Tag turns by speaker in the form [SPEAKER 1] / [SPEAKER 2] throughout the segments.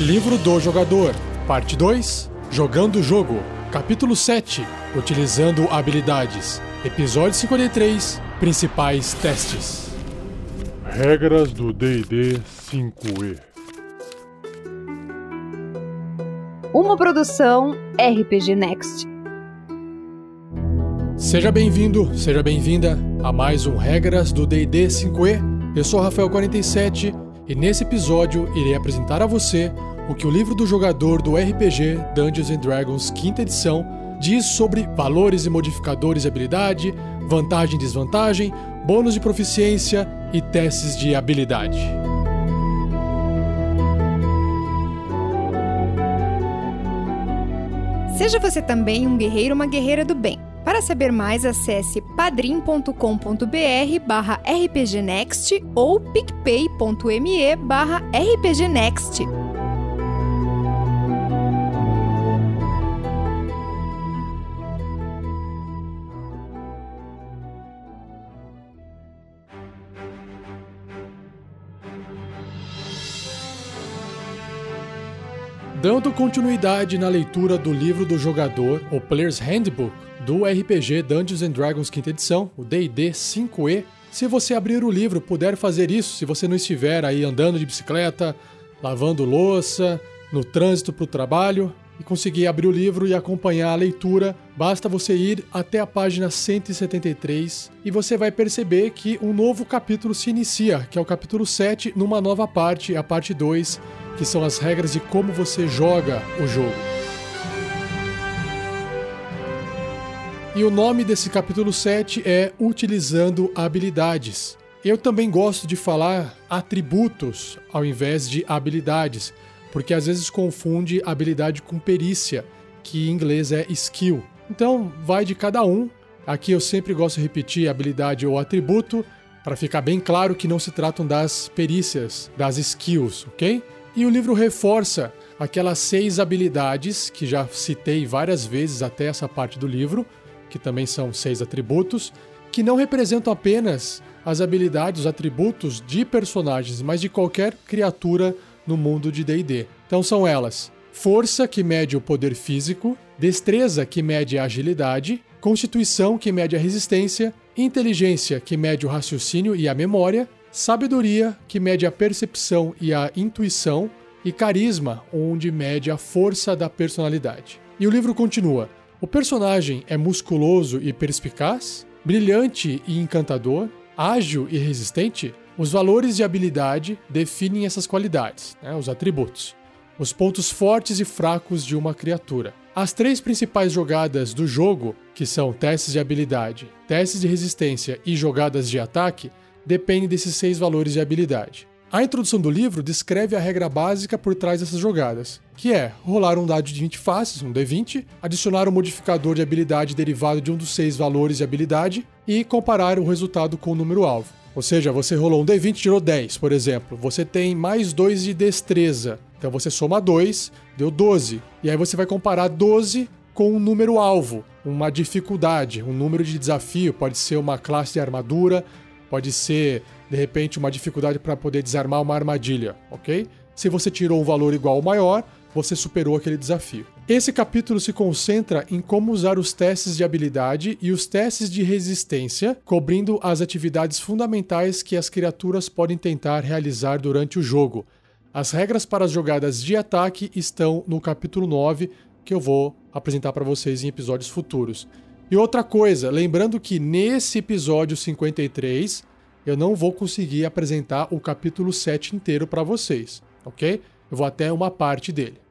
[SPEAKER 1] Livro do Jogador, Parte 2 Jogando o Jogo, Capítulo 7 Utilizando Habilidades, Episódio 53 Principais Testes.
[SPEAKER 2] Regras do DD 5E.
[SPEAKER 3] Uma produção RPG Next.
[SPEAKER 1] Seja bem-vindo, seja bem-vinda a mais um Regras do DD 5E. Eu sou Rafael47 e nesse episódio irei apresentar a você o que o livro do jogador do RPG Dungeons and Dragons quinta edição diz sobre valores e modificadores de habilidade, vantagem e desvantagem, bônus de proficiência e testes de habilidade.
[SPEAKER 3] Seja você também um guerreiro ou uma guerreira do bem. Para saber mais, acesse padrim.com.br barra rpgnext ou picpay.me barra rpgnext.
[SPEAKER 1] Dando continuidade na leitura do livro do jogador, o Player's Handbook, do RPG Dungeons and Dragons quinta edição, o D&D 5e. Se você abrir o livro, puder fazer isso, se você não estiver aí andando de bicicleta, lavando louça, no trânsito para o trabalho, e conseguir abrir o livro e acompanhar a leitura, basta você ir até a página 173 e você vai perceber que um novo capítulo se inicia, que é o capítulo 7, numa nova parte, a parte 2, que são as regras de como você joga o jogo. E o nome desse capítulo 7 é Utilizando Habilidades. Eu também gosto de falar atributos ao invés de habilidades, porque às vezes confunde habilidade com perícia, que em inglês é skill. Então, vai de cada um. Aqui eu sempre gosto de repetir habilidade ou atributo, para ficar bem claro que não se tratam das perícias, das skills, ok? E o livro reforça aquelas seis habilidades que já citei várias vezes até essa parte do livro, que também são seis atributos, que não representam apenas as habilidades, os atributos de personagens, mas de qualquer criatura no mundo de DD. Então são elas: força, que mede o poder físico, destreza, que mede a agilidade, constituição, que mede a resistência, inteligência, que mede o raciocínio e a memória, sabedoria, que mede a percepção e a intuição, e carisma, onde mede a força da personalidade. E o livro continua: o personagem é musculoso e perspicaz, brilhante e encantador, ágil e resistente. Os valores de habilidade definem essas qualidades, né, os atributos, os pontos fortes e fracos de uma criatura. As três principais jogadas do jogo, que são testes de habilidade, testes de resistência e jogadas de ataque, depende desses seis valores de habilidade. A introdução do livro descreve a regra básica por trás dessas jogadas, que é rolar um dado de 20 faces, um D20, adicionar um modificador de habilidade derivado de um dos seis valores de habilidade e comparar o resultado com o número alvo. Ou seja, você rolou um D20 e tirou 10, por exemplo. Você tem mais 2 de destreza. Então você soma 2, deu 12. E aí você vai comparar 12 com um número alvo, uma dificuldade, um número de desafio. Pode ser uma classe de armadura, Pode ser, de repente, uma dificuldade para poder desarmar uma armadilha, ok? Se você tirou um valor igual ou maior, você superou aquele desafio. Esse capítulo se concentra em como usar os testes de habilidade e os testes de resistência, cobrindo as atividades fundamentais que as criaturas podem tentar realizar durante o jogo. As regras para as jogadas de ataque estão no capítulo 9, que eu vou apresentar para vocês em episódios futuros. E outra coisa, lembrando que nesse episódio 53 eu não vou conseguir apresentar o capítulo 7 inteiro para vocês, ok? Eu vou até uma parte dele.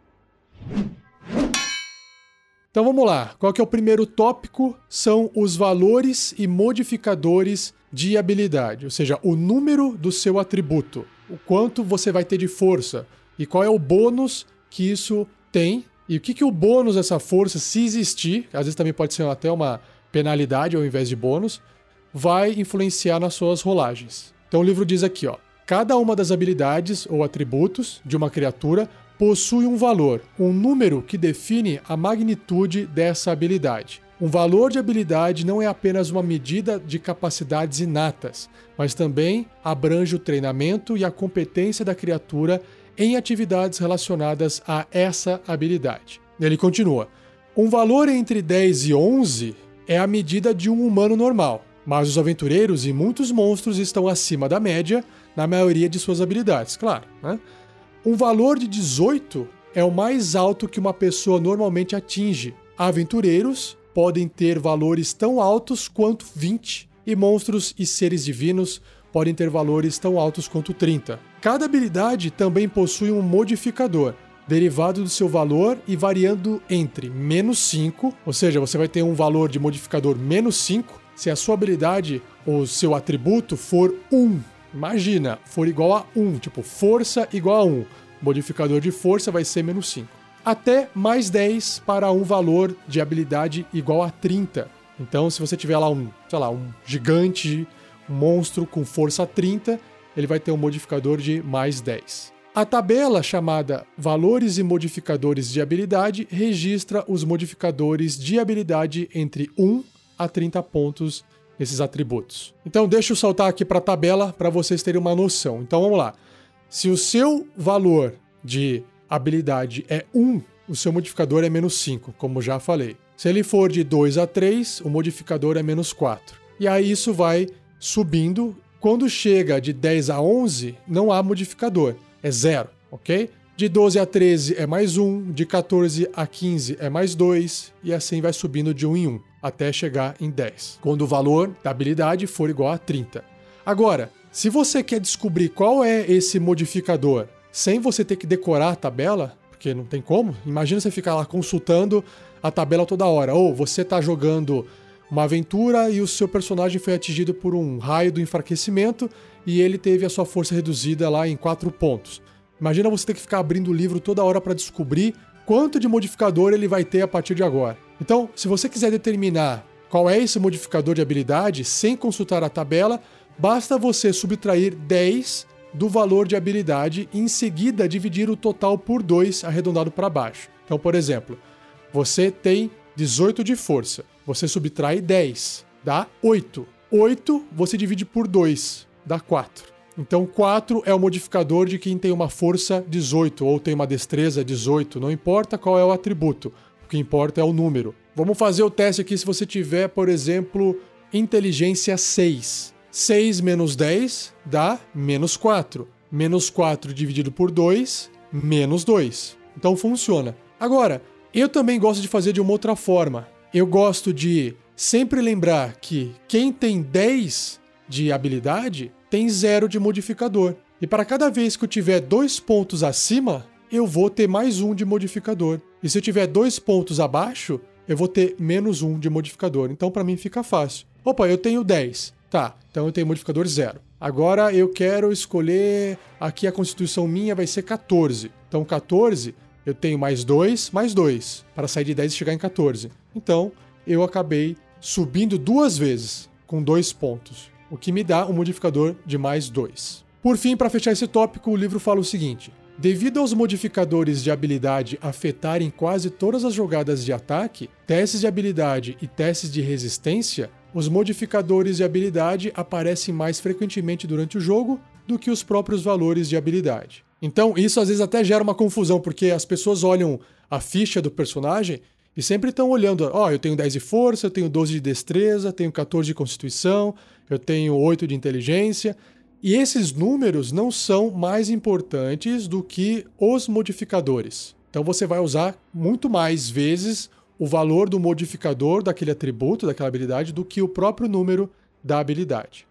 [SPEAKER 1] Então vamos lá. Qual que é o primeiro tópico? São os valores e modificadores de habilidade, ou seja, o número do seu atributo, o quanto você vai ter de força e qual é o bônus que isso tem e o que, que o bônus dessa força, se existir, às vezes também pode ser até uma penalidade ao invés de bônus, vai influenciar nas suas rolagens. Então o livro diz aqui, ó, cada uma das habilidades ou atributos de uma criatura possui um valor, um número que define a magnitude dessa habilidade. Um valor de habilidade não é apenas uma medida de capacidades inatas, mas também abrange o treinamento e a competência da criatura em atividades relacionadas a essa habilidade. Ele continua: um valor entre 10 e 11 é a medida de um humano normal, mas os aventureiros e muitos monstros estão acima da média na maioria de suas habilidades, claro. Né? Um valor de 18 é o mais alto que uma pessoa normalmente atinge. Aventureiros podem ter valores tão altos quanto 20, e monstros e seres divinos podem ter valores tão altos quanto 30. Cada habilidade também possui um modificador, derivado do seu valor e variando entre menos 5, ou seja, você vai ter um valor de modificador menos 5, se a sua habilidade ou seu atributo for 1. Imagina, for igual a 1, tipo força igual a 1. O modificador de força vai ser menos 5. Até mais 10 para um valor de habilidade igual a 30. Então, se você tiver lá um, sei lá, um gigante, um monstro com força 30, ele vai ter um modificador de mais 10. A tabela chamada Valores e Modificadores de Habilidade registra os modificadores de habilidade entre 1 a 30 pontos nesses atributos. Então, deixa eu saltar aqui para a tabela para vocês terem uma noção. Então, vamos lá. Se o seu valor de habilidade é 1, o seu modificador é menos 5, como já falei. Se ele for de 2 a 3, o modificador é menos 4. E aí isso vai subindo. Quando chega de 10 a 11, não há modificador, é zero, ok? De 12 a 13 é mais 1, de 14 a 15 é mais 2, e assim vai subindo de 1 em 1, até chegar em 10, quando o valor da habilidade for igual a 30. Agora, se você quer descobrir qual é esse modificador sem você ter que decorar a tabela, porque não tem como, imagina você ficar lá consultando a tabela toda hora. Ou você está jogando uma aventura e o seu personagem foi atingido por um raio do enfraquecimento e ele teve a sua força reduzida lá em 4 pontos. Imagina você ter que ficar abrindo o livro toda hora para descobrir quanto de modificador ele vai ter a partir de agora. Então, se você quiser determinar qual é esse modificador de habilidade sem consultar a tabela, basta você subtrair 10 do valor de habilidade e em seguida dividir o total por 2 arredondado para baixo. Então, por exemplo, você tem 18 de força. Você subtrai 10, dá 8. 8 você divide por 2, dá 4. Então 4 é o modificador de quem tem uma força 18 ou tem uma destreza 18, não importa qual é o atributo, que importa é o número. Vamos fazer o teste aqui se você tiver, por exemplo, inteligência 6. 6 menos 10 dá menos 4. Menos 4 dividido por 2, menos 2. Então funciona. Agora, eu também gosto de fazer de uma outra forma. Eu gosto de sempre lembrar que quem tem 10 de habilidade tem zero de modificador. E para cada vez que eu tiver dois pontos acima, eu vou ter mais um de modificador. E se eu tiver dois pontos abaixo, eu vou ter menos um de modificador. Então para mim fica fácil. Opa, eu tenho 10. Tá, então eu tenho modificador zero. Agora eu quero escolher. Aqui a constituição minha vai ser 14. Então 14 eu tenho mais 2, mais 2, para sair de 10 e chegar em 14. Então, eu acabei subindo duas vezes, com dois pontos, o que me dá um modificador de mais 2. Por fim, para fechar esse tópico, o livro fala o seguinte: Devido aos modificadores de habilidade afetarem quase todas as jogadas de ataque, testes de habilidade e testes de resistência, os modificadores de habilidade aparecem mais frequentemente durante o jogo do que os próprios valores de habilidade. Então, isso às vezes até gera uma confusão, porque as pessoas olham a ficha do personagem e sempre estão olhando, ó, oh, eu tenho 10 de força, eu tenho 12 de destreza, tenho 14 de constituição, eu tenho 8 de inteligência. E esses números não são mais importantes do que os modificadores. Então você vai usar muito mais vezes o valor do modificador daquele atributo, daquela habilidade, do que o próprio número da habilidade.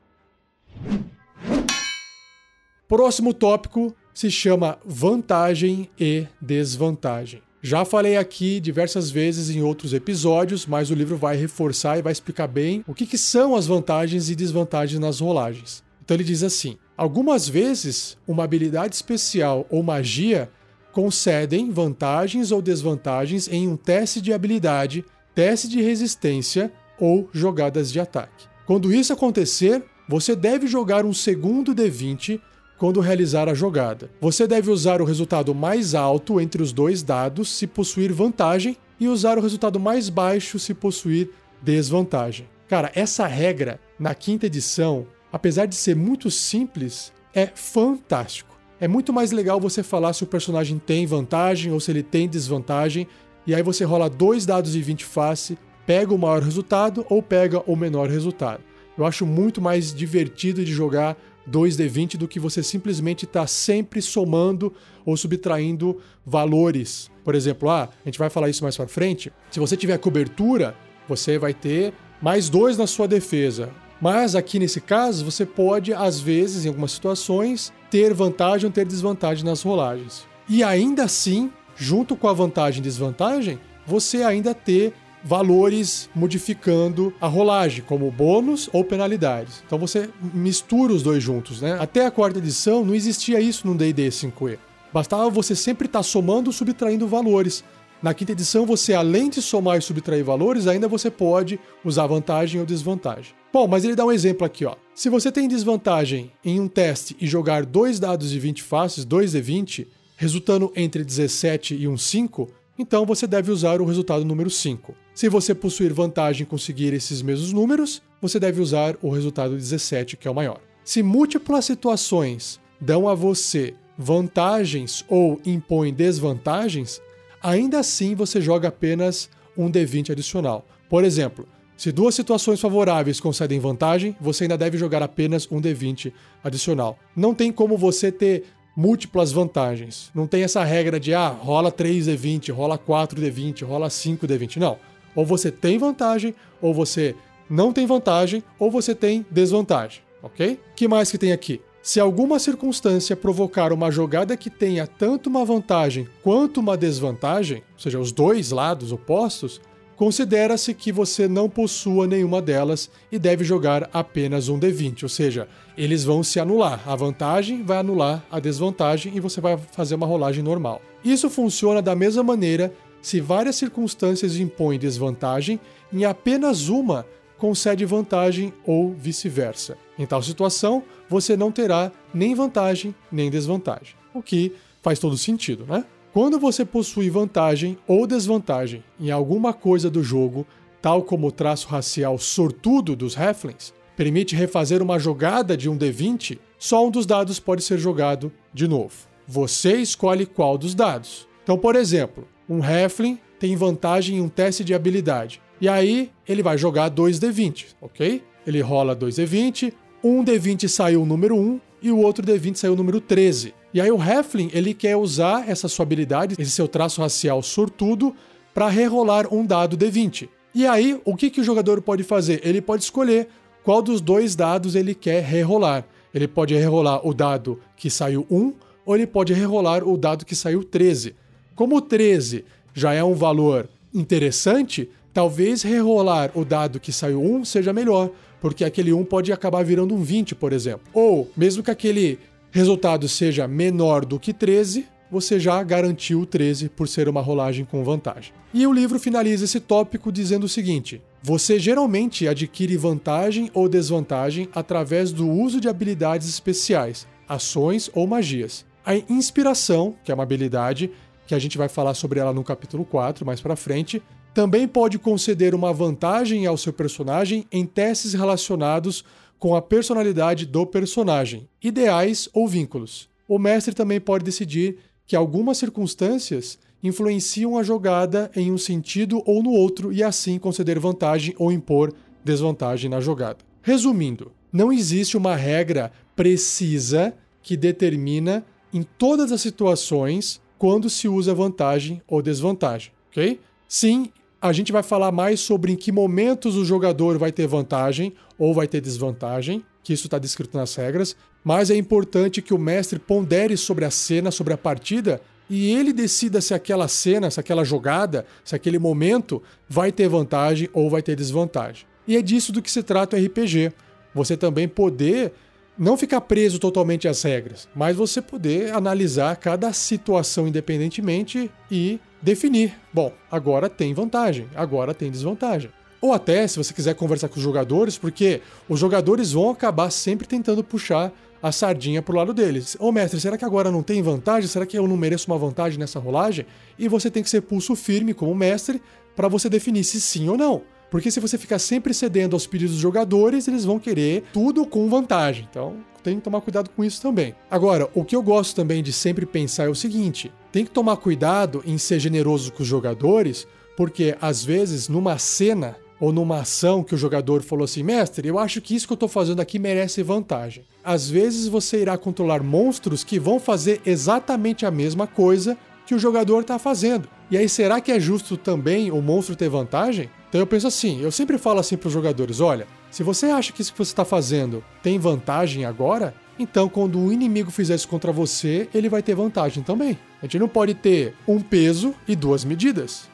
[SPEAKER 1] Próximo tópico se chama vantagem e desvantagem. Já falei aqui diversas vezes em outros episódios, mas o livro vai reforçar e vai explicar bem o que, que são as vantagens e desvantagens nas rolagens. Então ele diz assim: algumas vezes uma habilidade especial ou magia concedem vantagens ou desvantagens em um teste de habilidade, teste de resistência ou jogadas de ataque. Quando isso acontecer, você deve jogar um segundo D20 quando realizar a jogada. Você deve usar o resultado mais alto entre os dois dados se possuir vantagem e usar o resultado mais baixo se possuir desvantagem. Cara, essa regra na quinta edição, apesar de ser muito simples, é fantástico. é muito mais legal você falar se o personagem tem vantagem ou se ele tem desvantagem, e aí você rola dois dados de 20 face, pega o maior resultado ou pega o menor resultado. Eu acho muito mais divertido de jogar 2d20 do que você simplesmente estar tá sempre somando ou subtraindo valores. Por exemplo, ah, a gente vai falar isso mais para frente. Se você tiver cobertura, você vai ter mais dois na sua defesa. Mas aqui nesse caso, você pode, às vezes, em algumas situações, ter vantagem ou ter desvantagem nas rolagens. E ainda assim, junto com a vantagem e desvantagem, você ainda ter valores modificando a rolagem, como bônus ou penalidades. Então você mistura os dois juntos, né? Até a quarta edição não existia isso no D&D 5e. Bastava você sempre estar tá somando ou subtraindo valores. Na quinta edição, você além de somar e subtrair valores, ainda você pode usar vantagem ou desvantagem. Bom, mas ele dá um exemplo aqui, ó. Se você tem desvantagem em um teste e jogar dois dados de 20 faces, 2 de 20, resultando entre 17 e um 5, então você deve usar o resultado número 5. Se você possuir vantagem em conseguir esses mesmos números, você deve usar o resultado 17, que é o maior. Se múltiplas situações dão a você vantagens ou impõem desvantagens, ainda assim você joga apenas um D20 adicional. Por exemplo, se duas situações favoráveis concedem vantagem, você ainda deve jogar apenas um D20 adicional. Não tem como você ter múltiplas vantagens. Não tem essa regra de ah, rola 3D20, rola 4D20, rola 5D20. Não. Ou você tem vantagem, ou você não tem vantagem, ou você tem desvantagem, ok? que mais que tem aqui? Se alguma circunstância provocar uma jogada que tenha tanto uma vantagem quanto uma desvantagem, ou seja, os dois lados opostos, considera-se que você não possua nenhuma delas e deve jogar apenas um D20, ou seja, eles vão se anular. A vantagem vai anular a desvantagem e você vai fazer uma rolagem normal. Isso funciona da mesma maneira se várias circunstâncias impõem desvantagem, em apenas uma concede vantagem ou vice-versa. Em tal situação, você não terá nem vantagem nem desvantagem, o que faz todo sentido, né? Quando você possui vantagem ou desvantagem em alguma coisa do jogo, tal como o traço racial sortudo dos Halflings, permite refazer uma jogada de um D20, só um dos dados pode ser jogado de novo. Você escolhe qual dos dados. Então, por exemplo, um Halfling tem vantagem em um teste de habilidade. E aí ele vai jogar 2 D20, ok? Ele rola 2 D20, um D20 saiu o número 1 e o outro D20 saiu o número 13. E aí o Heflin, ele quer usar essa sua habilidade, esse seu traço racial sortudo, para rerolar um dado D20. E aí, o que, que o jogador pode fazer? Ele pode escolher qual dos dois dados ele quer rerolar. Ele pode rerolar o dado que saiu 1 ou ele pode rerolar o dado que saiu 13. Como o 13 já é um valor interessante, talvez rerolar o dado que saiu 1 seja melhor, porque aquele 1 pode acabar virando um 20, por exemplo. Ou, mesmo que aquele resultado seja menor do que 13, você já garantiu o 13 por ser uma rolagem com vantagem. E o livro finaliza esse tópico dizendo o seguinte: você geralmente adquire vantagem ou desvantagem através do uso de habilidades especiais, ações ou magias. A inspiração, que é uma habilidade que a gente vai falar sobre ela no capítulo 4 mais para frente, também pode conceder uma vantagem ao seu personagem em testes relacionados com a personalidade do personagem, ideais ou vínculos. O mestre também pode decidir que algumas circunstâncias influenciam a jogada em um sentido ou no outro e assim conceder vantagem ou impor desvantagem na jogada. Resumindo, não existe uma regra precisa que determina em todas as situações quando se usa vantagem ou desvantagem, ok? Sim, a gente vai falar mais sobre em que momentos o jogador vai ter vantagem ou vai ter desvantagem, que isso está descrito nas regras, mas é importante que o mestre pondere sobre a cena, sobre a partida, e ele decida se aquela cena, se aquela jogada, se aquele momento vai ter vantagem ou vai ter desvantagem. E é disso do que se trata o RPG. Você também poder não ficar preso totalmente às regras, mas você poder analisar cada situação independentemente e definir. Bom, agora tem vantagem, agora tem desvantagem. Ou até, se você quiser conversar com os jogadores, porque os jogadores vão acabar sempre tentando puxar a sardinha pro lado deles. Ô mestre, será que agora não tem vantagem? Será que eu não mereço uma vantagem nessa rolagem? E você tem que ser pulso firme como mestre para você definir se sim ou não. Porque se você ficar sempre cedendo aos pedidos dos jogadores, eles vão querer tudo com vantagem. Então, tem que tomar cuidado com isso também. Agora, o que eu gosto também de sempre pensar é o seguinte: tem que tomar cuidado em ser generoso com os jogadores, porque às vezes numa cena ou numa ação que o jogador falou assim: mestre, eu acho que isso que eu estou fazendo aqui merece vantagem. Às vezes você irá controlar monstros que vão fazer exatamente a mesma coisa que o jogador está fazendo. E aí, será que é justo também o monstro ter vantagem? Então eu penso assim: eu sempre falo assim para os jogadores: olha, se você acha que isso que você está fazendo tem vantagem agora, então quando um inimigo fizer isso contra você, ele vai ter vantagem também. A gente não pode ter um peso e duas medidas.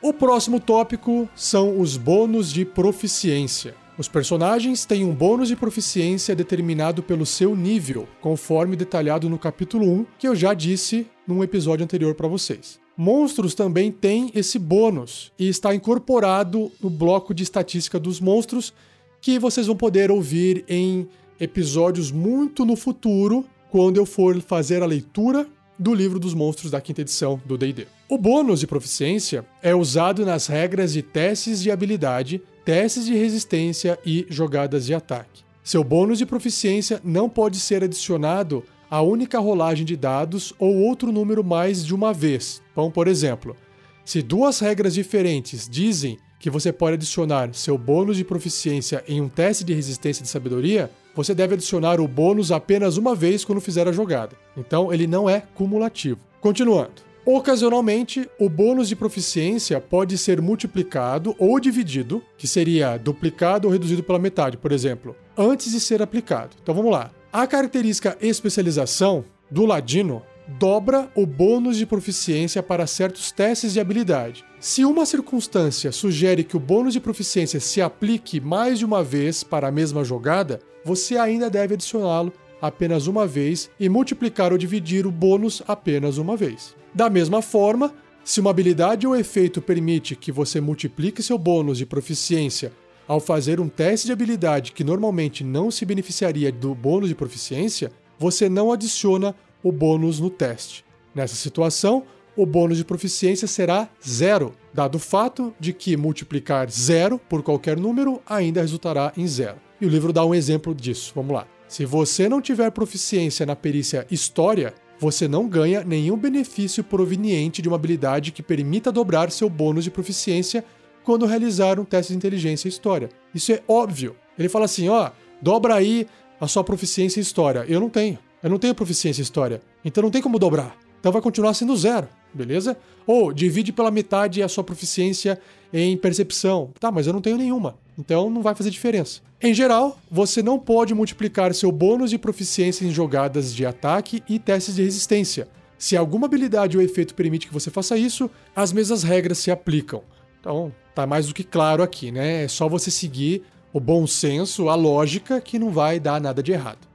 [SPEAKER 1] O próximo tópico são os bônus de proficiência. Os personagens têm um bônus de proficiência determinado pelo seu nível, conforme detalhado no capítulo 1, que eu já disse num episódio anterior para vocês. Monstros também têm esse bônus e está incorporado no bloco de estatística dos monstros, que vocês vão poder ouvir em episódios muito no futuro, quando eu for fazer a leitura do livro dos monstros da quinta edição do D&D. O bônus de proficiência é usado nas regras de testes de habilidade, testes de resistência e jogadas de ataque. Seu bônus de proficiência não pode ser adicionado à única rolagem de dados ou outro número mais de uma vez. Então, por exemplo, se duas regras diferentes dizem que você pode adicionar seu bônus de proficiência em um teste de resistência de sabedoria, você deve adicionar o bônus apenas uma vez quando fizer a jogada. Então ele não é cumulativo. Continuando. Ocasionalmente, o bônus de proficiência pode ser multiplicado ou dividido, que seria duplicado ou reduzido pela metade, por exemplo, antes de ser aplicado. Então vamos lá. A característica especialização do ladino dobra o bônus de proficiência para certos testes de habilidade. Se uma circunstância sugere que o bônus de proficiência se aplique mais de uma vez para a mesma jogada, você ainda deve adicioná-lo apenas uma vez e multiplicar ou dividir o bônus apenas uma vez. Da mesma forma, se uma habilidade ou efeito permite que você multiplique seu bônus de proficiência ao fazer um teste de habilidade que normalmente não se beneficiaria do bônus de proficiência, você não adiciona o bônus no teste. Nessa situação, o bônus de proficiência será zero, dado o fato de que multiplicar zero por qualquer número ainda resultará em zero. E o livro dá um exemplo disso. Vamos lá. Se você não tiver proficiência na perícia História, você não ganha nenhum benefício proveniente de uma habilidade que permita dobrar seu bônus de proficiência quando realizar um teste de inteligência e história. Isso é óbvio. Ele fala assim: ó, dobra aí a sua proficiência em história. Eu não tenho. Eu não tenho proficiência em história. Então não tem como dobrar. Então vai continuar sendo zero, beleza? Ou divide pela metade a sua proficiência em percepção. Tá, mas eu não tenho nenhuma. Então não vai fazer diferença. Em geral, você não pode multiplicar seu bônus de proficiência em jogadas de ataque e testes de resistência. Se alguma habilidade ou efeito permite que você faça isso, as mesmas regras se aplicam. Então, tá mais do que claro aqui, né? É só você seguir o bom senso, a lógica, que não vai dar nada de errado.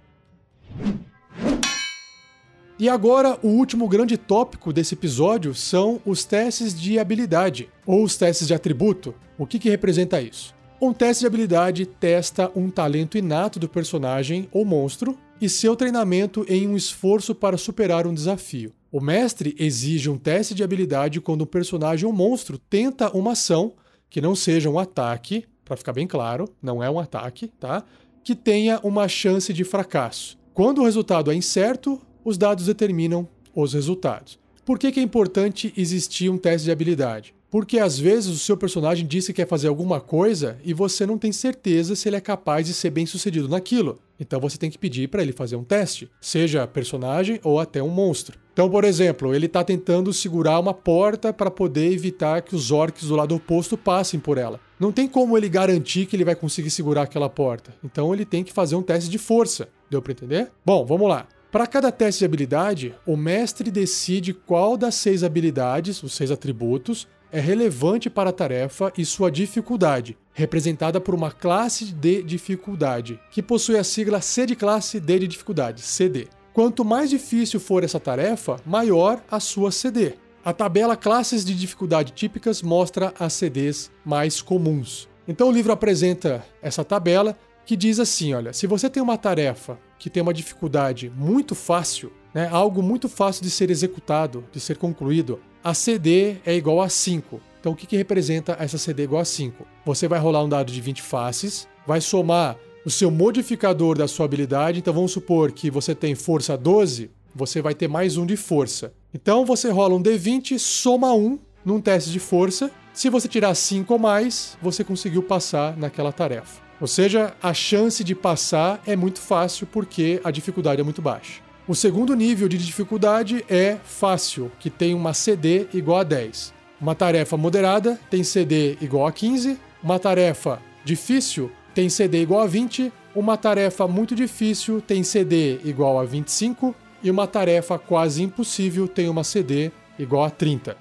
[SPEAKER 1] E agora, o último grande tópico desse episódio são os testes de habilidade, ou os testes de atributo. O que, que representa isso? Um teste de habilidade testa um talento inato do personagem ou monstro e seu treinamento em um esforço para superar um desafio. O mestre exige um teste de habilidade quando um personagem ou monstro tenta uma ação que não seja um ataque, para ficar bem claro, não é um ataque, tá? Que tenha uma chance de fracasso. Quando o resultado é incerto, os dados determinam os resultados. Por que, que é importante existir um teste de habilidade? Porque às vezes o seu personagem disse que quer fazer alguma coisa e você não tem certeza se ele é capaz de ser bem sucedido naquilo. Então você tem que pedir para ele fazer um teste, seja personagem ou até um monstro. Então, por exemplo, ele está tentando segurar uma porta para poder evitar que os orcs do lado oposto passem por ela. Não tem como ele garantir que ele vai conseguir segurar aquela porta. Então ele tem que fazer um teste de força. Deu para entender? Bom, vamos lá. Para cada teste de habilidade, o mestre decide qual das seis habilidades, os seis atributos, é relevante para a tarefa e sua dificuldade, representada por uma classe de dificuldade, que possui a sigla C de classe, D de dificuldade, CD. Quanto mais difícil for essa tarefa, maior a sua CD. A tabela Classes de Dificuldade Típicas mostra as CDs mais comuns. Então o livro apresenta essa tabela que diz assim: olha, se você tem uma tarefa que tem uma dificuldade muito fácil, né, algo muito fácil de ser executado, de ser concluído, a CD é igual a 5. Então o que, que representa essa CD igual a 5? Você vai rolar um dado de 20 faces, vai somar o seu modificador da sua habilidade. Então vamos supor que você tem força 12, você vai ter mais um de força. Então você rola um D20, soma um num teste de força. Se você tirar 5 ou mais, você conseguiu passar naquela tarefa. Ou seja, a chance de passar é muito fácil porque a dificuldade é muito baixa. O segundo nível de dificuldade é fácil, que tem uma CD igual a 10. Uma tarefa moderada tem CD igual a 15. Uma tarefa difícil tem CD igual a 20. Uma tarefa muito difícil tem CD igual a 25. E uma tarefa quase impossível tem uma CD igual a 30.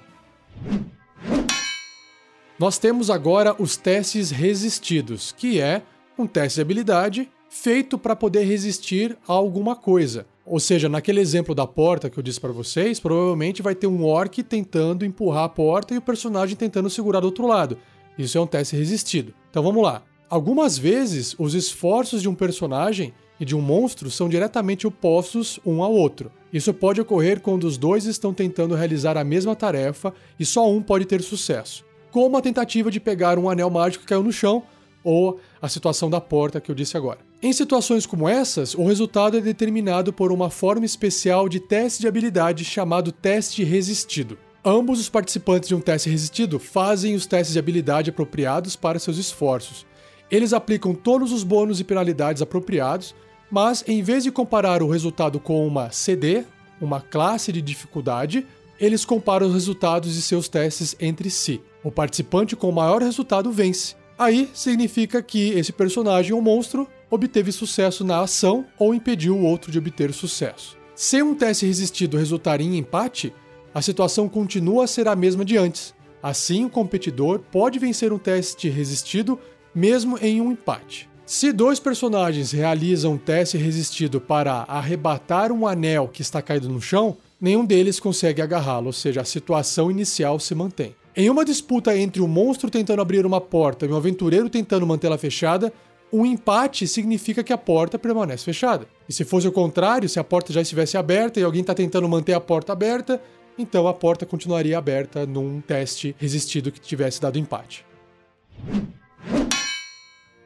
[SPEAKER 1] Nós temos agora os testes resistidos, que é um teste de habilidade feito para poder resistir a alguma coisa. Ou seja, naquele exemplo da porta que eu disse para vocês, provavelmente vai ter um orc tentando empurrar a porta e o personagem tentando segurar do outro lado. Isso é um teste resistido. Então vamos lá. Algumas vezes, os esforços de um personagem e de um monstro são diretamente opostos um ao outro. Isso pode ocorrer quando os dois estão tentando realizar a mesma tarefa e só um pode ter sucesso. Como a tentativa de pegar um anel mágico que caiu no chão ou a situação da porta que eu disse agora. Em situações como essas, o resultado é determinado por uma forma especial de teste de habilidade chamado teste resistido. Ambos os participantes de um teste resistido fazem os testes de habilidade apropriados para seus esforços. Eles aplicam todos os bônus e penalidades apropriados, mas em vez de comparar o resultado com uma CD, uma classe de dificuldade, eles comparam os resultados de seus testes entre si. O participante com o maior resultado vence, Aí significa que esse personagem ou monstro obteve sucesso na ação ou impediu o outro de obter sucesso. Se um teste resistido resultar em empate, a situação continua a ser a mesma de antes. Assim, o competidor pode vencer um teste resistido mesmo em um empate. Se dois personagens realizam um teste resistido para arrebatar um anel que está caído no chão, nenhum deles consegue agarrá-lo, ou seja, a situação inicial se mantém. Em uma disputa entre um monstro tentando abrir uma porta e um aventureiro tentando mantê-la fechada, um empate significa que a porta permanece fechada. E se fosse o contrário, se a porta já estivesse aberta e alguém está tentando manter a porta aberta, então a porta continuaria aberta num teste resistido que tivesse dado empate.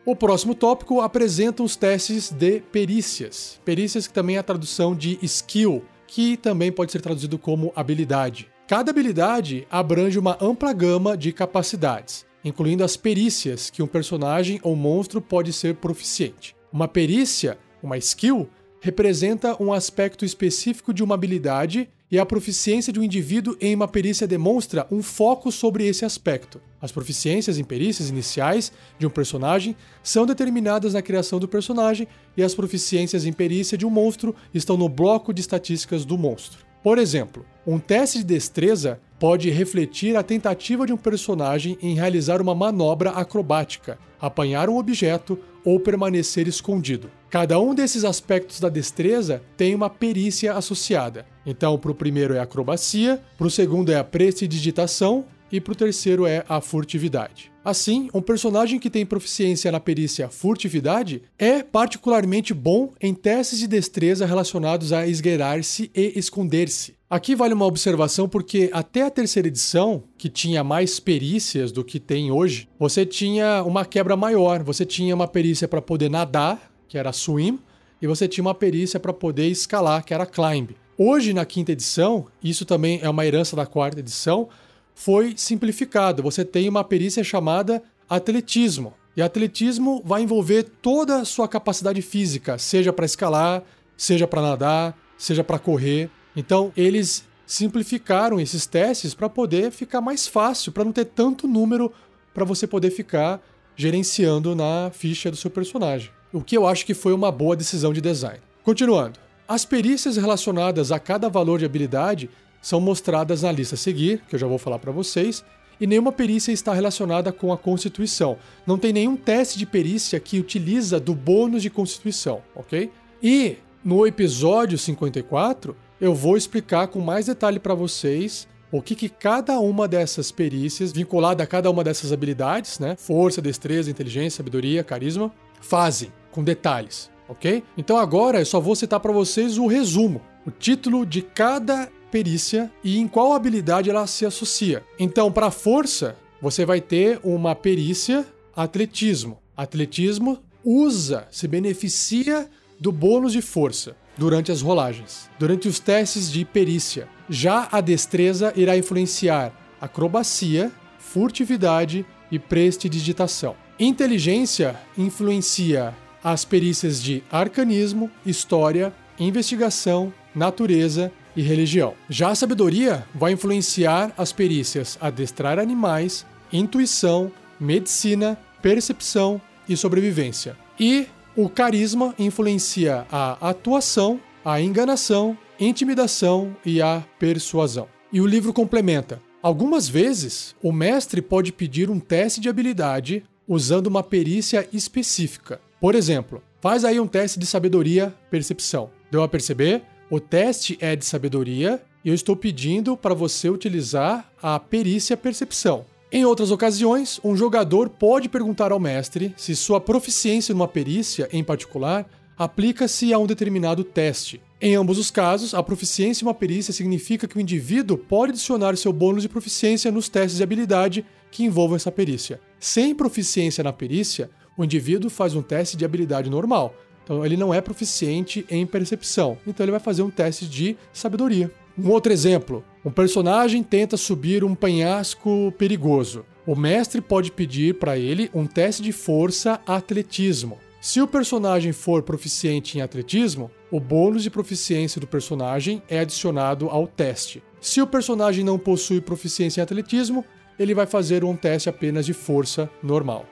[SPEAKER 1] O próximo tópico apresenta os testes de perícias. Perícias que também é a tradução de skill, que também pode ser traduzido como habilidade. Cada habilidade abrange uma ampla gama de capacidades, incluindo as perícias que um personagem ou monstro pode ser proficiente. Uma perícia, uma skill, representa um aspecto específico de uma habilidade e a proficiência de um indivíduo em uma perícia demonstra um foco sobre esse aspecto. As proficiências em perícias iniciais de um personagem são determinadas na criação do personagem e as proficiências em perícia de um monstro estão no bloco de estatísticas do monstro. Por exemplo, um teste de destreza pode refletir a tentativa de um personagem em realizar uma manobra acrobática, apanhar um objeto ou permanecer escondido. Cada um desses aspectos da destreza tem uma perícia associada. Então, para o primeiro é acrobacia, para o segundo é a prestidigitação e para o terceiro é a furtividade. Assim, um personagem que tem proficiência na perícia furtividade é particularmente bom em testes de destreza relacionados a esgueirar-se e esconder-se. Aqui vale uma observação porque até a terceira edição, que tinha mais perícias do que tem hoje, você tinha uma quebra maior. Você tinha uma perícia para poder nadar, que era swim, e você tinha uma perícia para poder escalar, que era climb. Hoje, na quinta edição, isso também é uma herança da quarta edição, foi simplificado. Você tem uma perícia chamada atletismo. E atletismo vai envolver toda a sua capacidade física, seja para escalar, seja para nadar, seja para correr. Então, eles simplificaram esses testes para poder ficar mais fácil, para não ter tanto número para você poder ficar gerenciando na ficha do seu personagem. O que eu acho que foi uma boa decisão de design. Continuando. As perícias relacionadas a cada valor de habilidade são mostradas na lista a seguir, que eu já vou falar para vocês, e nenhuma perícia está relacionada com a Constituição. Não tem nenhum teste de perícia que utiliza do bônus de Constituição, ok? E no episódio 54, eu vou explicar com mais detalhe para vocês o que, que cada uma dessas perícias, vinculada a cada uma dessas habilidades, né? Força, destreza, inteligência, sabedoria, carisma, fazem, com detalhes, ok? Então agora eu só vou citar para vocês o resumo, o título de cada perícia e em qual habilidade ela se associa. Então, para força, você vai ter uma perícia atletismo. Atletismo usa, se beneficia do bônus de força durante as rolagens, durante os testes de perícia. Já a destreza irá influenciar acrobacia, furtividade e prestidigitação. Inteligência influencia as perícias de arcanismo, história, investigação, natureza e religião. Já a sabedoria vai influenciar as perícias adestrar animais, intuição, medicina, percepção e sobrevivência. E o carisma influencia a atuação, a enganação, intimidação e a persuasão. E o livro complementa: algumas vezes o mestre pode pedir um teste de habilidade usando uma perícia específica. Por exemplo, faz aí um teste de sabedoria percepção. Deu a perceber? O teste é de sabedoria e eu estou pedindo para você utilizar a perícia percepção. Em outras ocasiões, um jogador pode perguntar ao mestre se sua proficiência numa perícia, em particular, aplica-se a um determinado teste. Em ambos os casos, a proficiência em uma perícia significa que o indivíduo pode adicionar seu bônus de proficiência nos testes de habilidade que envolvam essa perícia. Sem proficiência na perícia, o indivíduo faz um teste de habilidade normal. Então, ele não é proficiente em percepção. Então, ele vai fazer um teste de sabedoria. Um outro exemplo: um personagem tenta subir um penhasco perigoso. O mestre pode pedir para ele um teste de força atletismo. Se o personagem for proficiente em atletismo, o bônus de proficiência do personagem é adicionado ao teste. Se o personagem não possui proficiência em atletismo, ele vai fazer um teste apenas de força normal.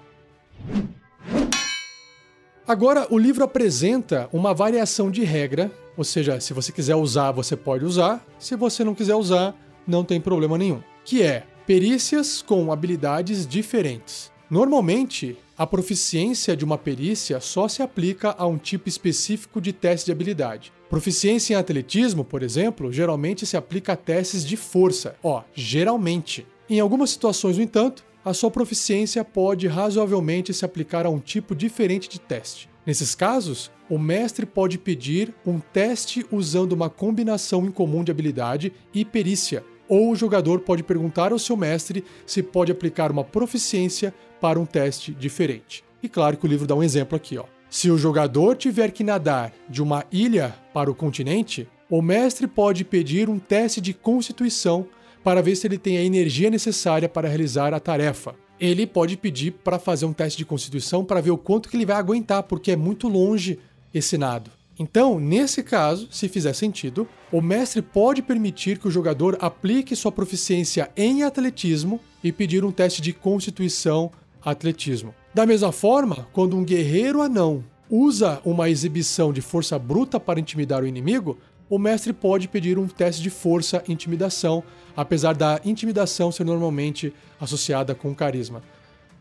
[SPEAKER 1] Agora, o livro apresenta uma variação de regra ou seja, se você quiser usar, você pode usar. Se você não quiser usar, não tem problema nenhum. Que é perícias com habilidades diferentes. Normalmente, a proficiência de uma perícia só se aplica a um tipo específico de teste de habilidade. Proficiência em atletismo, por exemplo, geralmente se aplica a testes de força. Ó, geralmente. Em algumas situações, no entanto, a sua proficiência pode razoavelmente se aplicar a um tipo diferente de teste. Nesses casos, o mestre pode pedir um teste usando uma combinação incomum de habilidade e perícia, ou o jogador pode perguntar ao seu mestre se pode aplicar uma proficiência para um teste diferente. E claro que o livro dá um exemplo aqui, ó. Se o jogador tiver que nadar de uma ilha para o continente, o mestre pode pedir um teste de constituição para ver se ele tem a energia necessária para realizar a tarefa ele pode pedir para fazer um teste de constituição para ver o quanto que ele vai aguentar, porque é muito longe esse nado. Então, nesse caso, se fizer sentido, o mestre pode permitir que o jogador aplique sua proficiência em atletismo e pedir um teste de constituição atletismo. Da mesma forma, quando um guerreiro anão usa uma exibição de força bruta para intimidar o inimigo, o mestre pode pedir um teste de força intimidação, apesar da intimidação ser normalmente associada com carisma.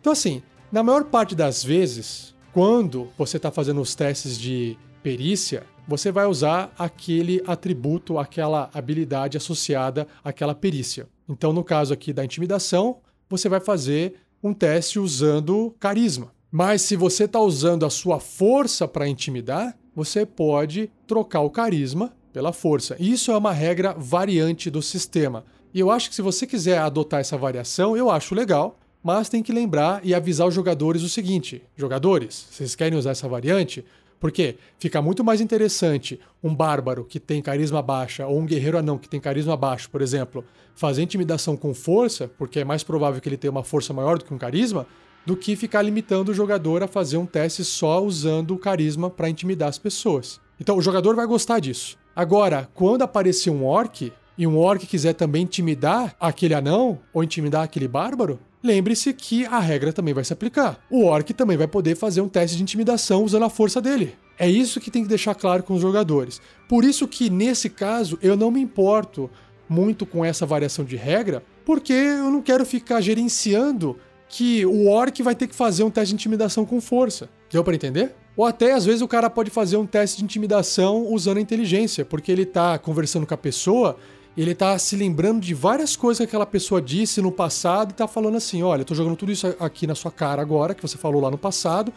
[SPEAKER 1] Então, assim, na maior parte das vezes, quando você está fazendo os testes de perícia, você vai usar aquele atributo, aquela habilidade associada àquela perícia. Então, no caso aqui da intimidação, você vai fazer um teste usando carisma. Mas se você está usando a sua força para intimidar, você pode trocar o carisma pela força. Isso é uma regra variante do sistema. E eu acho que se você quiser adotar essa variação, eu acho legal, mas tem que lembrar e avisar os jogadores o seguinte: jogadores, vocês querem usar essa variante? Porque fica muito mais interessante um bárbaro que tem carisma baixa ou um guerreiro anão que tem carisma baixo, por exemplo, fazer intimidação com força, porque é mais provável que ele tenha uma força maior do que um carisma, do que ficar limitando o jogador a fazer um teste só usando o carisma para intimidar as pessoas. Então o jogador vai gostar disso. Agora, quando aparecer um orc e um orc quiser também intimidar aquele anão ou intimidar aquele bárbaro, lembre-se que a regra também vai se aplicar. O orc também vai poder fazer um teste de intimidação usando a força dele. É isso que tem que deixar claro com os jogadores. Por isso que nesse caso eu não me importo muito com essa variação de regra, porque eu não quero ficar gerenciando que o orc vai ter que fazer um teste de intimidação com força. Deu para entender? Ou até, às vezes, o cara pode fazer um teste de intimidação usando a inteligência, porque ele tá conversando com a pessoa ele tá se lembrando de várias coisas que aquela pessoa disse no passado e tá falando assim: olha, eu tô jogando tudo isso aqui na sua cara agora, que você falou lá no passado,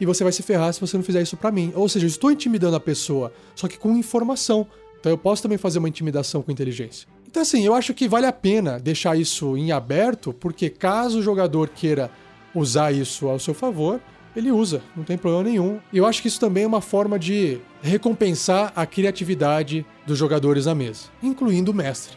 [SPEAKER 1] e você vai se ferrar se você não fizer isso para mim. Ou seja, eu estou intimidando a pessoa, só que com informação. Então eu posso também fazer uma intimidação com inteligência. Então, assim, eu acho que vale a pena deixar isso em aberto, porque caso o jogador queira usar isso ao seu favor, ele usa, não tem problema nenhum. E eu acho que isso também é uma forma de recompensar a criatividade dos jogadores à mesa, incluindo o mestre.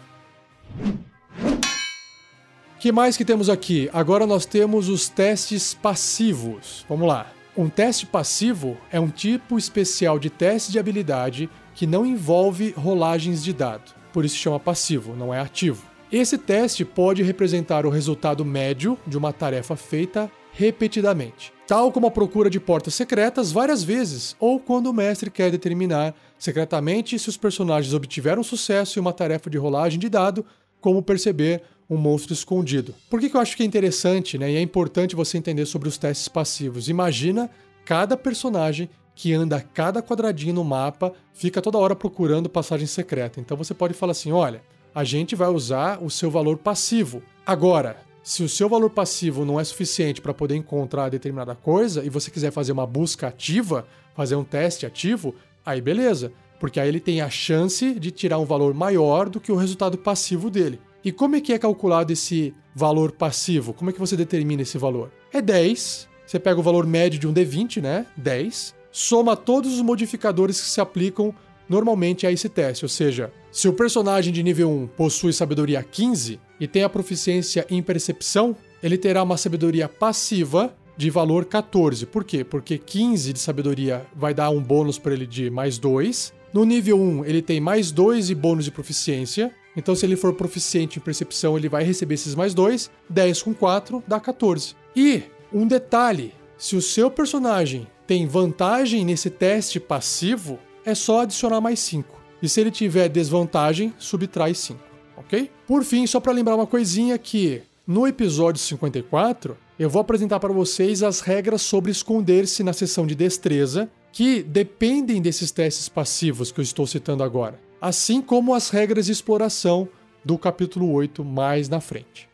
[SPEAKER 1] que mais que temos aqui? Agora nós temos os testes passivos. Vamos lá. Um teste passivo é um tipo especial de teste de habilidade que não envolve rolagens de dado. Por isso chama passivo, não é ativo. Esse teste pode representar o resultado médio de uma tarefa feita repetidamente, tal como a procura de portas secretas várias vezes, ou quando o mestre quer determinar secretamente se os personagens obtiveram sucesso em uma tarefa de rolagem de dado, como perceber um monstro escondido. Por que, que eu acho que é interessante né, e é importante você entender sobre os testes passivos? Imagina cada personagem que anda cada quadradinho no mapa, fica toda hora procurando passagem secreta. Então você pode falar assim: olha, a gente vai usar o seu valor passivo. Agora, se o seu valor passivo não é suficiente para poder encontrar determinada coisa e você quiser fazer uma busca ativa, fazer um teste ativo, aí beleza, porque aí ele tem a chance de tirar um valor maior do que o resultado passivo dele. E como é que é calculado esse valor passivo? Como é que você determina esse valor? É 10. Você pega o valor médio de um D20, né? 10. Soma todos os modificadores que se aplicam normalmente a esse teste. Ou seja, se o personagem de nível 1 possui sabedoria 15 e tem a proficiência em percepção, ele terá uma sabedoria passiva de valor 14. Por quê? Porque 15 de sabedoria vai dar um bônus para ele de mais 2. No nível 1, ele tem mais 2 e bônus de proficiência. Então, se ele for proficiente em percepção, ele vai receber esses mais dois. 10 com 4 dá 14. E um detalhe: se o seu personagem tem vantagem nesse teste passivo, é só adicionar mais 5. E se ele tiver desvantagem, subtrai 5, ok? Por fim, só para lembrar uma coisinha que no episódio 54 eu vou apresentar para vocês as regras sobre esconder-se na seção de destreza, que dependem desses testes passivos que eu estou citando agora assim como as regras de exploração do capítulo 8 mais na frente.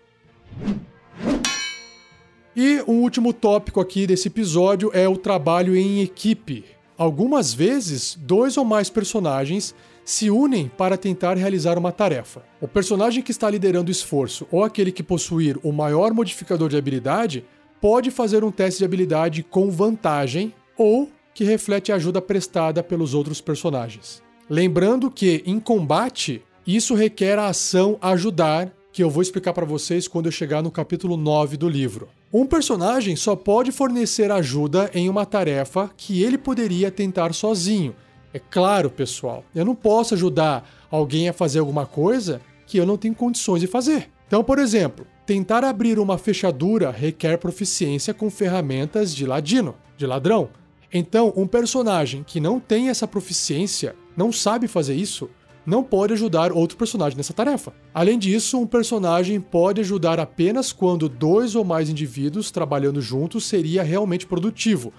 [SPEAKER 1] E um último tópico aqui desse episódio é o trabalho em equipe. Algumas vezes, dois ou mais personagens se unem para tentar realizar uma tarefa. O personagem que está liderando o esforço ou aquele que possuir o maior modificador de habilidade pode fazer um teste de habilidade com vantagem ou que reflete a ajuda prestada pelos outros personagens. Lembrando que em combate, isso requer a ação ajudar, que eu vou explicar para vocês quando eu chegar no capítulo 9 do livro. Um personagem só pode fornecer ajuda em uma tarefa que ele poderia tentar sozinho. É claro, pessoal, eu não posso ajudar alguém a fazer alguma coisa que eu não tenho condições de fazer. Então, por exemplo, tentar abrir uma fechadura requer proficiência com ferramentas de ladino, de ladrão. Então, um personagem que não tem essa proficiência não sabe fazer isso, não pode ajudar outro personagem nessa tarefa. Além disso, um personagem pode ajudar apenas quando dois ou mais indivíduos trabalhando juntos seria realmente produtivo.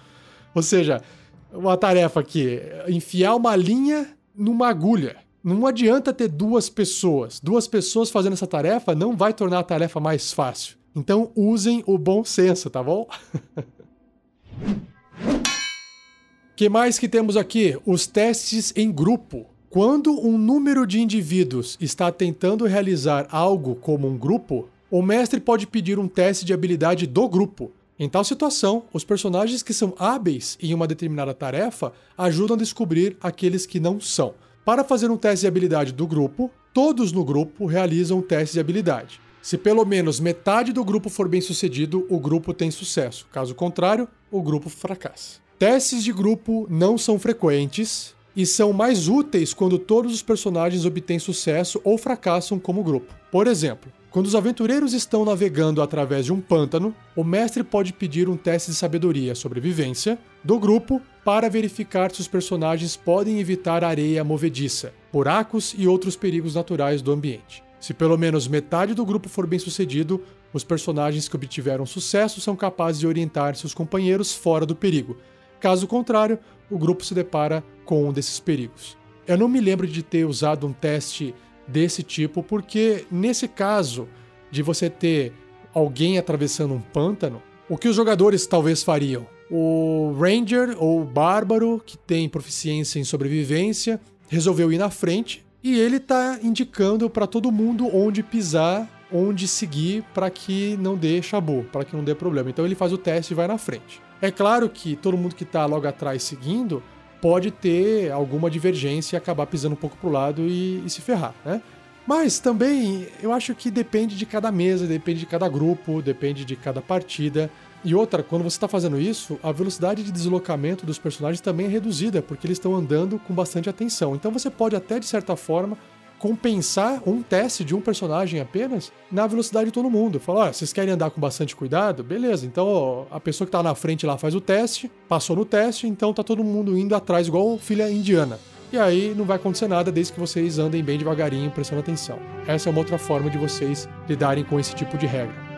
[SPEAKER 1] Ou seja, uma tarefa aqui, enfiar uma linha numa agulha. Não adianta ter duas pessoas. Duas pessoas fazendo essa tarefa não vai tornar a tarefa mais fácil. Então usem o bom senso, tá bom? que mais que temos aqui? Os testes em grupo. Quando um número de indivíduos está tentando realizar algo como um grupo, o mestre pode pedir um teste de habilidade do grupo. Em tal situação, os personagens que são hábeis em uma determinada tarefa ajudam a descobrir aqueles que não são. Para fazer um teste de habilidade do grupo, todos no grupo realizam um teste de habilidade. Se pelo menos metade do grupo for bem sucedido, o grupo tem sucesso. Caso contrário, o grupo fracassa. Testes de grupo não são frequentes e são mais úteis quando todos os personagens obtêm sucesso ou fracassam como grupo. Por exemplo, quando os aventureiros estão navegando através de um pântano, o mestre pode pedir um teste de sabedoria sobrevivência do grupo para verificar se os personagens podem evitar areia movediça, buracos e outros perigos naturais do ambiente. Se pelo menos metade do grupo for bem sucedido, os personagens que obtiveram sucesso são capazes de orientar seus companheiros fora do perigo, Caso contrário, o grupo se depara com um desses perigos. Eu não me lembro de ter usado um teste desse tipo, porque nesse caso de você ter alguém atravessando um pântano, o que os jogadores talvez fariam? O Ranger ou o Bárbaro, que tem proficiência em sobrevivência, resolveu ir na frente e ele está indicando para todo mundo onde pisar, onde seguir para que não dê chabu, para que não dê problema. Então ele faz o teste e vai na frente. É claro que todo mundo que está logo atrás seguindo pode ter alguma divergência e acabar pisando um pouco pro lado e, e se ferrar, né? Mas também eu acho que depende de cada mesa, depende de cada grupo, depende de cada partida. E outra, quando você está fazendo isso, a velocidade de deslocamento dos personagens também é reduzida, porque eles estão andando com bastante atenção. Então você pode até, de certa forma, compensar um teste de um personagem apenas na velocidade de todo mundo. Falar, ah, vocês querem andar com bastante cuidado? Beleza, então ó, a pessoa que está na frente lá faz o teste, passou no teste, então tá todo mundo indo atrás igual filha indiana. E aí não vai acontecer nada desde que vocês andem bem devagarinho, prestando atenção. Essa é uma outra forma de vocês lidarem com esse tipo de regra.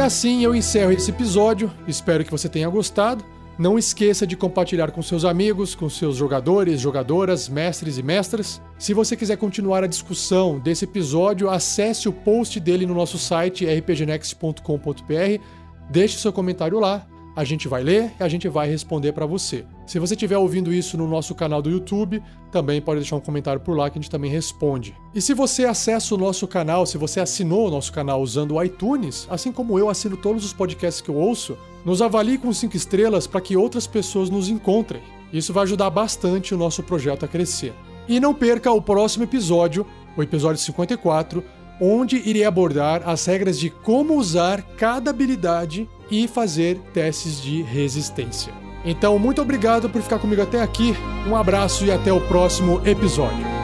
[SPEAKER 1] Assim eu encerro esse episódio. Espero que você tenha gostado. Não esqueça de compartilhar com seus amigos, com seus jogadores, jogadoras, mestres e mestras. Se você quiser continuar a discussão desse episódio, acesse o post dele no nosso site rpgnext.com.br. Deixe seu comentário lá a gente vai ler e a gente vai responder para você. Se você estiver ouvindo isso no nosso canal do YouTube, também pode deixar um comentário por lá que a gente também responde. E se você acessa o nosso canal, se você assinou o nosso canal usando o iTunes, assim como eu assino todos os podcasts que eu ouço, nos avalie com 5 estrelas para que outras pessoas nos encontrem. Isso vai ajudar bastante o nosso projeto a crescer. E não perca o próximo episódio, o episódio 54, onde irei abordar as regras de como usar cada habilidade e fazer testes de resistência. Então, muito obrigado por ficar comigo até aqui, um abraço e até o próximo episódio.